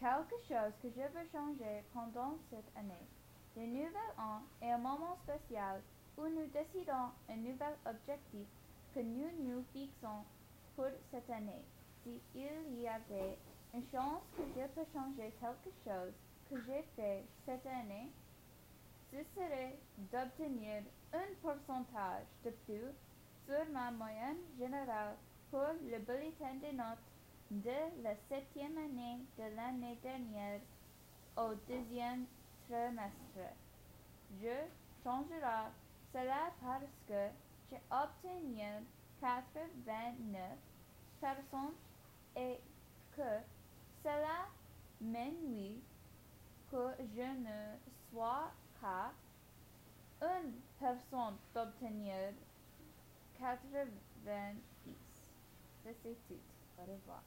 quelque chose que je veux changer pendant cette année. Le nouvel an est un moment spécial où nous décidons un nouvel objectif que nous nous fixons pour cette année. S'il y avait une chance que je peux changer quelque chose que j'ai fait cette année, ce serait d'obtenir un pourcentage de plus sur ma moyenne générale pour le bulletin de notes de la septième année de l'année dernière au deuxième trimestre. Je changerai cela parce que j'ai obtenu 89 personnes et que cela m'ennuie que je ne sois qu'à une personne d'obtenir 90. Ça c'est tout. Au revoir.